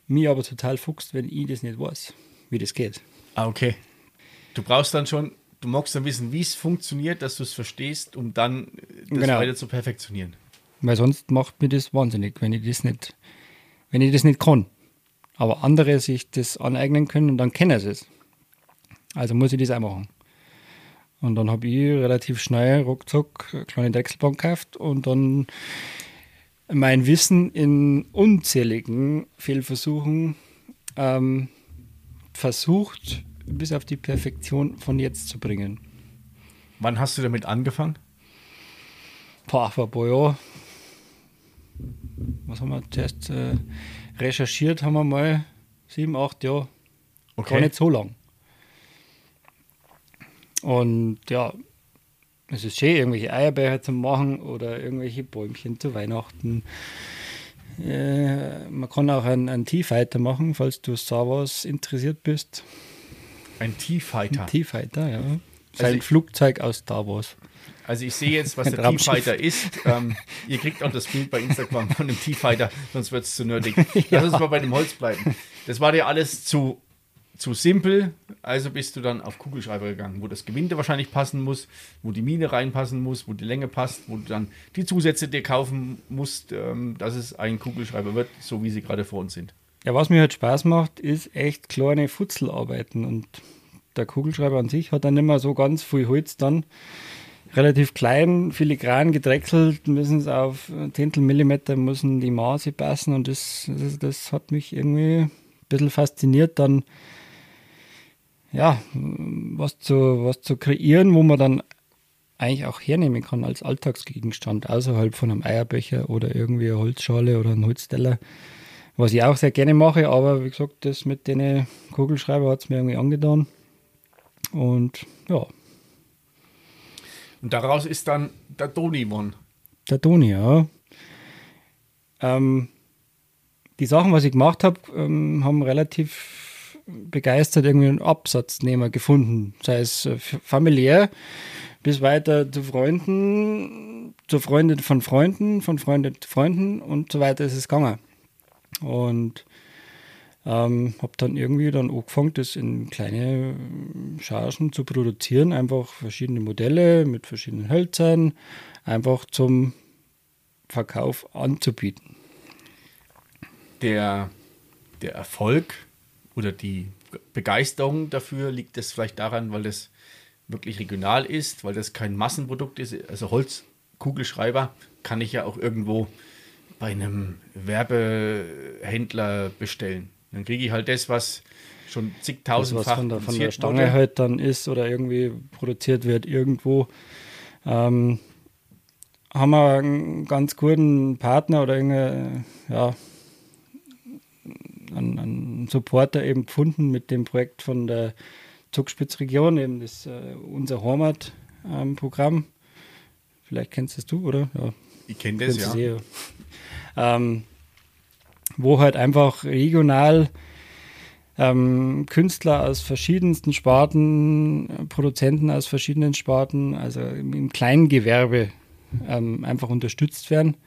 mir aber total fuchst, wenn ich das nicht weiß, wie das geht. Ah, okay. Du brauchst dann schon, du magst dann wissen, wie es funktioniert, dass du es verstehst, um dann das Genau. weiter zu perfektionieren. Weil sonst macht mir das wahnsinnig, wenn ich das nicht, wenn ich das nicht kann. Aber andere sich das aneignen können und dann kennen sie es. Also muss ich das auch machen. Und dann habe ich relativ schnell, ruckzuck, eine kleine Drechselbank gekauft und dann mein Wissen in unzähligen Fehlversuchen ähm, versucht, bis auf die Perfektion von jetzt zu bringen. Wann hast du damit angefangen? Boah, vor ein paar Jahren. Was haben wir zuerst äh, recherchiert? Haben wir mal sieben, acht Jahre. Gar nicht so lang. Und ja, es ist schön, irgendwelche Eierbecher zu machen oder irgendwelche Bäumchen zu Weihnachten. Äh, man kann auch einen, einen T-Fighter machen, falls du Star Wars interessiert bist. Ein T-Fighter. Ein T-Fighter, ja. Sein Also Flugzeug aus Star Wars. Also ich sehe jetzt, was der. T-Fighter ist. Ähm, ihr kriegt auch das Bild bei Instagram von dem T-Fighter, sonst wird es zu nerdig. Lass uns mal bei dem Holz bleiben. Das war dir alles zu, zu simpel, also bist du dann auf Kugelschreiber gegangen, wo das Gewinde wahrscheinlich passen muss, wo die Mine reinpassen muss, wo die Länge passt, wo du dann die Zusätze dir kaufen musst, ähm, dass es ein Kugelschreiber wird, so wie sie gerade vor uns sind. Ja, was mir halt Spaß macht, ist echt kleine Futzelarbeiten. Und der Kugelschreiber an sich hat dann nicht mehr so ganz viel Holz dann. Relativ klein, filigran gedrechselt, müssen es auf Zehntel Millimeter müssen die Maße passen und das, das, das hat mich irgendwie ein bisschen fasziniert, dann ja, was zu, was zu kreieren, wo man dann eigentlich auch hernehmen kann als Alltagsgegenstand, außerhalb von einem Eierbecher oder irgendwie eine Holzschale oder ein Holzteller. Was ich auch sehr gerne mache, aber wie gesagt, das mit den Kugelschreiber hat es mir irgendwie angetan. Und ja, Und daraus ist dann der Toni geworden. der Toni, ja. Ähm, die Sachen, was ich gemacht habe, ähm, haben relativ begeistert irgendwie einen Absatznehmer gefunden. Sei es äh, familiär bis weiter zu Freunden, zu Freunden von Freunden, von Freunden zu Freunden und so weiter ist es gegangen. Und ähm, habe dann irgendwie dann angefangen, das in kleine äh, Chargen zu produzieren. Einfach verschiedene Modelle mit verschiedenen Hölzern, einfach zum Verkauf anzubieten. der, der Erfolg oder die Begeisterung dafür liegt es vielleicht daran, weil das wirklich regional ist, weil das kein Massenprodukt ist. Also Holzkugelschreiber kann ich ja auch irgendwo bei einem Werbehändler bestellen. Dann kriege ich halt das, was schon Das, zigtausendfach was von der, von der Stange wurde. halt dann ist oder irgendwie produziert wird irgendwo. Ähm, haben wir einen ganz guten Partner oder irgendeine, ja, einen, einen Supporter eben gefunden mit dem Projekt von der Zugspitzregion, eben das äh, unser Heimat-Programm. Vielleicht kennst das du, oder? Ja, Ich kenne das, ja. eh, ja. Ähm, wo halt einfach regional ähm, Künstler aus verschiedensten Sparten, äh, Produzenten aus verschiedenen Sparten, also im, im Kleingewerbe ähm, einfach unterstützt werden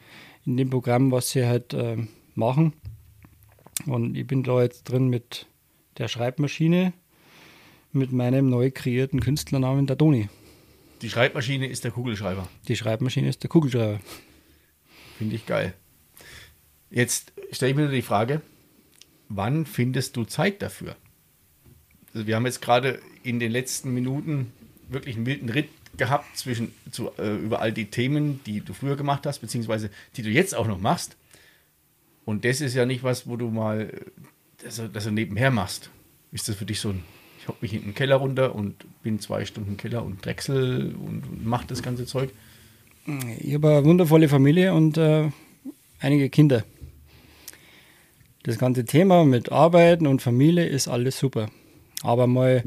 in dem Programm, was sie halt ähm, machen. Und ich bin da jetzt drin mit der Schreibmaschine, mit meinem neu kreierten Künstlernamen der Doni. Die Schreibmaschine ist der Kugelschreiber. Die Schreibmaschine ist der Kugelschreiber. Finde ich geil. Jetzt stelle ich mir nur die Frage, wann findest du Zeit dafür? Also wir haben jetzt gerade in den letzten Minuten wirklich einen wilden Ritt gehabt zwischen zu, äh, über all die Themen, die du früher gemacht hast, beziehungsweise die du jetzt auch noch machst. Und das ist ja nicht was, wo du mal, dass, dass du nebenher machst. Ist das für dich so ein, ich hocke mich in den Keller runter und bin zwei Stunden im Keller und drechsel und, und mach das ganze Zeug? Ich habe eine wundervolle Familie und äh, einige Kinder. Das ganze Thema mit Arbeiten und Familie ist alles super. Aber mal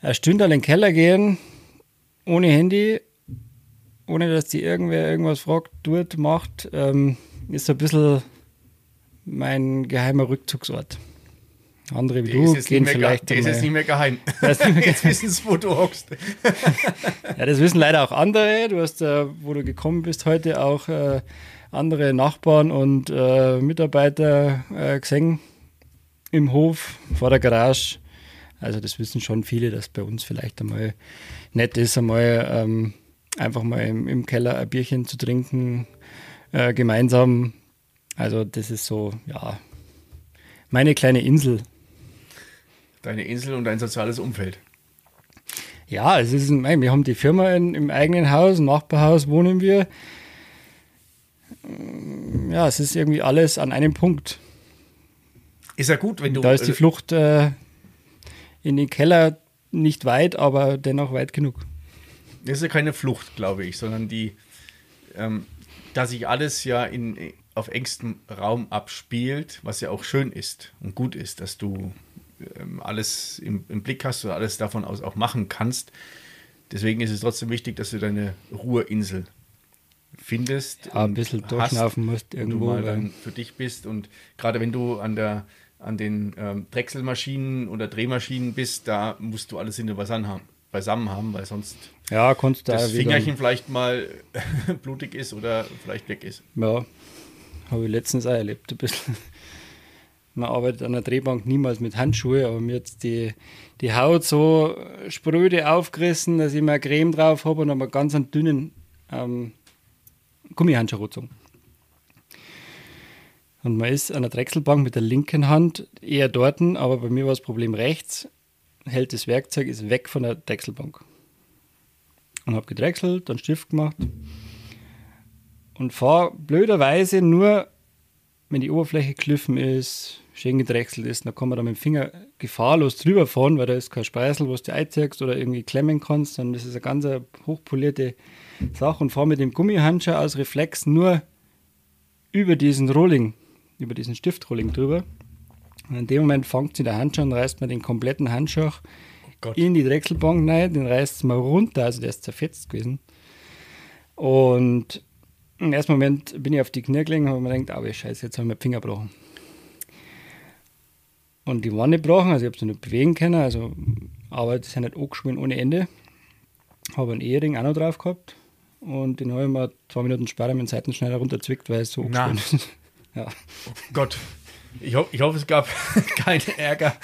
eine Stunde in den Keller gehen, ohne Handy, ohne dass die irgendwer irgendwas fragt, tut, macht, ähm, ist so ein bisschen mein geheimer Rückzugsort. Andere wie du gehen vielleicht. Der ist jetzt nicht mehr geheim. jetzt wissen sie, wo du hockst. ja, das wissen leider auch andere. Du hast, äh, wo du gekommen bist heute, auch äh, andere Nachbarn und äh, Mitarbeiter gesehen im Hof vor der Garage. Also das wissen schon viele, dass bei uns vielleicht einmal nett ist, einmal ähm, einfach mal im, im, Keller ein Bierchen zu trinken, äh, gemeinsam. Also das ist so, ja, meine kleine Insel. Deine Insel und dein soziales Umfeld. Ja, es ist, wir haben die Firma in, im eigenen Haus, im Nachbarhaus wohnen wir. Ja, es ist irgendwie alles an einem Punkt. Ist ja gut, wenn du. Da ist die Flucht äh, in den Keller nicht weit, aber dennoch weit genug. Das ist ja keine Flucht, glaube ich, sondern die, ähm, da sich alles ja in, auf engstem Raum abspielt, was ja auch schön ist und gut ist, dass du ähm, alles im, im, Blick hast oder alles davon aus auch machen kannst. Deswegen ist es trotzdem wichtig, dass du deine Ruheinsel findest. Ja, ein bisschen durchschnaufen musst irgendwo. Und du mal dann für dich bist und gerade wenn du an der an den ähm, Drechselmaschinen oder Drehmaschinen bist, da musst du alles in der Beisammen haben, beisammen haben, weil sonst ja, das Fingerchen vielleicht mal blutig ist oder vielleicht weg ist. Ja, habe ich letztens auch erlebt. Ein bisschen. Man arbeitet an der Drehbank niemals mit Handschuhe, aber mir jetzt die, die Haut so spröde aufgerissen, dass ich mal Creme drauf habe und einen ganz einen dünnen ähm, Gummihandschuh gezogen. Und man ist an der Drechselbank mit der linken Hand eher dort, aber bei mir war das Problem rechts. Hält das Werkzeug, ist weg von der Drechselbank. Und habe gedrechselt, dann Stift gemacht. Und fahre blöderweise nur, wenn die Oberfläche kliffen ist, schön gedrechselt ist, dann kann man da mit dem Finger gefahrlos drüber fahren, weil da ist kein Speisel, wo du einziehst oder irgendwie klemmen kannst, sondern das ist eine ganz hochpolierte Sache und fahre mit dem Gummihandschuh aus Reflex nur über diesen Rolling über diesen Stiftrolling drüber. Und in dem Moment fängt sie der Handschuh und reißt mir den kompletten Handschuh oh in die Drechselbank rein, den reißt es mal runter, also der ist zerfetzt gewesen. Und im ersten Moment bin ich auf die Knie gelegen und habe mir gedacht, oh scheiße, jetzt haben wir Finger gebrochen. Und die Wanne gebrochen, also ich habe sie nicht bewegen können, also, aber das ist ja nicht angeschwollen ohne Ende. Habe einen Ehering auch noch drauf gehabt und den habe ich mir zwei Minuten später mit dem Seitenschneider runterzwickt, weil es so angeschwollen ist. Ja. Oh Gott. Ich, ho ich hoffe, es gab keinen Ärger,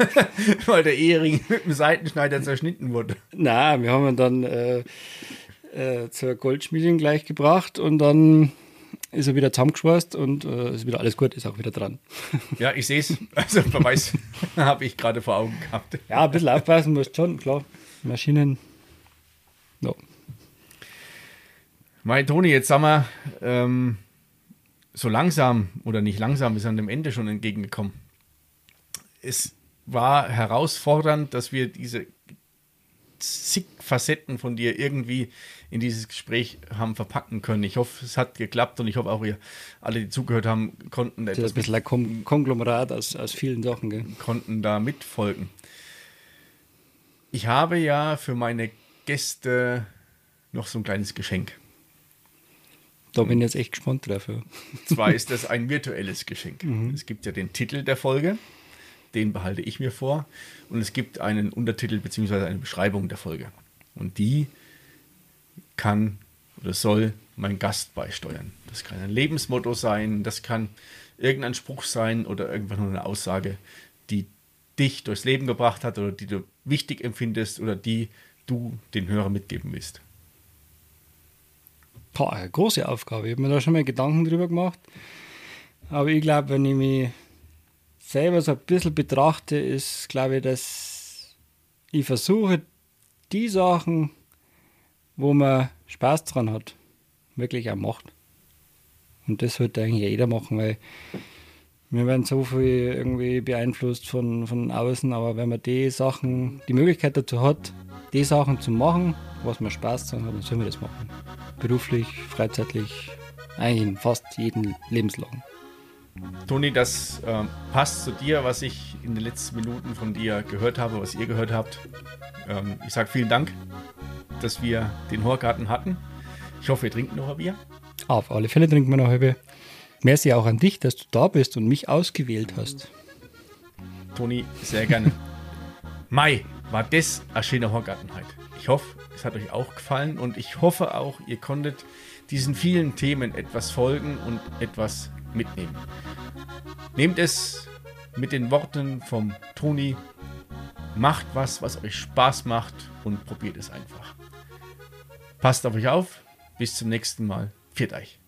weil der Ehering mit dem Seitenschneider zerschnitten wurde. Na, wir haben ihn dann äh, äh, zur Goldschmiedin gleich gebracht und dann ist er wieder zusammengeschweißt und äh, ist wieder alles gut, ist auch wieder dran. Ja, ich sehe es. Also Beweis habe ich gerade vor Augen gehabt. Ja, ein bisschen aufpassen musst schon, klar. Maschinen. No. Mein Toni, jetzt sagen wir, ähm, so langsam oder nicht langsam, wir sind dem Ende schon entgegengekommen. Es war herausfordernd, dass wir diese zig Facetten von dir irgendwie in dieses Gespräch haben verpacken können. Ich hoffe, es hat geklappt und ich hoffe auch, ihr alle, die zugehört haben, konnten das etwas. ein bisschen ein Konglomerat aus, aus vielen Sachen. Gell? Konnten da mitfolgen. Ich habe ja für meine Gäste noch so ein kleines Geschenk. Da bin ich jetzt echt gespannt drauf. Ja. Zwar ist das ein virtuelles Geschenk. Mhm. Es gibt ja den Titel der Folge, den behalte ich mir vor. Und es gibt einen Untertitel bzw. eine Beschreibung der Folge. Und die kann oder soll mein Gast beisteuern. Das kann ein Lebensmotto sein, das kann irgendein Spruch sein oder irgendwann nur eine Aussage, die dich durchs Leben gebracht hat oder die du wichtig empfindest oder die du den Hörer mitgeben willst. Boah, eine große Aufgabe. Ich habe mir da schon mal Gedanken drüber gemacht. Aber ich glaube, wenn ich mich selber so ein bisschen betrachte, ist, glaube ich, dass ich versuche, die Sachen, wo man Spaß dran hat, wirklich auch macht. Und das sollte eigentlich jeder machen, weil Wir werden so viel irgendwie beeinflusst von, von außen, aber wenn man die Sachen, die Möglichkeit dazu hat, die Sachen zu machen, was mir Spaß hat, dann sollen wir das machen. Beruflich, freizeitlich, eigentlich in fast jeden Lebenslagen. Toni, das äh, passt zu dir, was ich in den letzten Minuten von dir gehört habe, was ihr gehört habt. Ähm, ich sage vielen Dank, dass wir den Horgarten hatten. Ich hoffe, wir trinken noch ein Bier. Auf alle Fälle trinken wir noch ein Bier. Merci auch an dich, dass du da bist und mich ausgewählt hast. Toni, sehr gerne. Mai, war das ein schöner Horgarten heute. Ich hoffe, es hat euch auch gefallen und ich hoffe auch, ihr konntet diesen vielen Themen etwas folgen und etwas mitnehmen. Nehmt es mit den Worten vom Toni, macht was, was euch Spaß macht und probiert es einfach. Passt auf euch auf, bis zum nächsten Mal. Viert euch.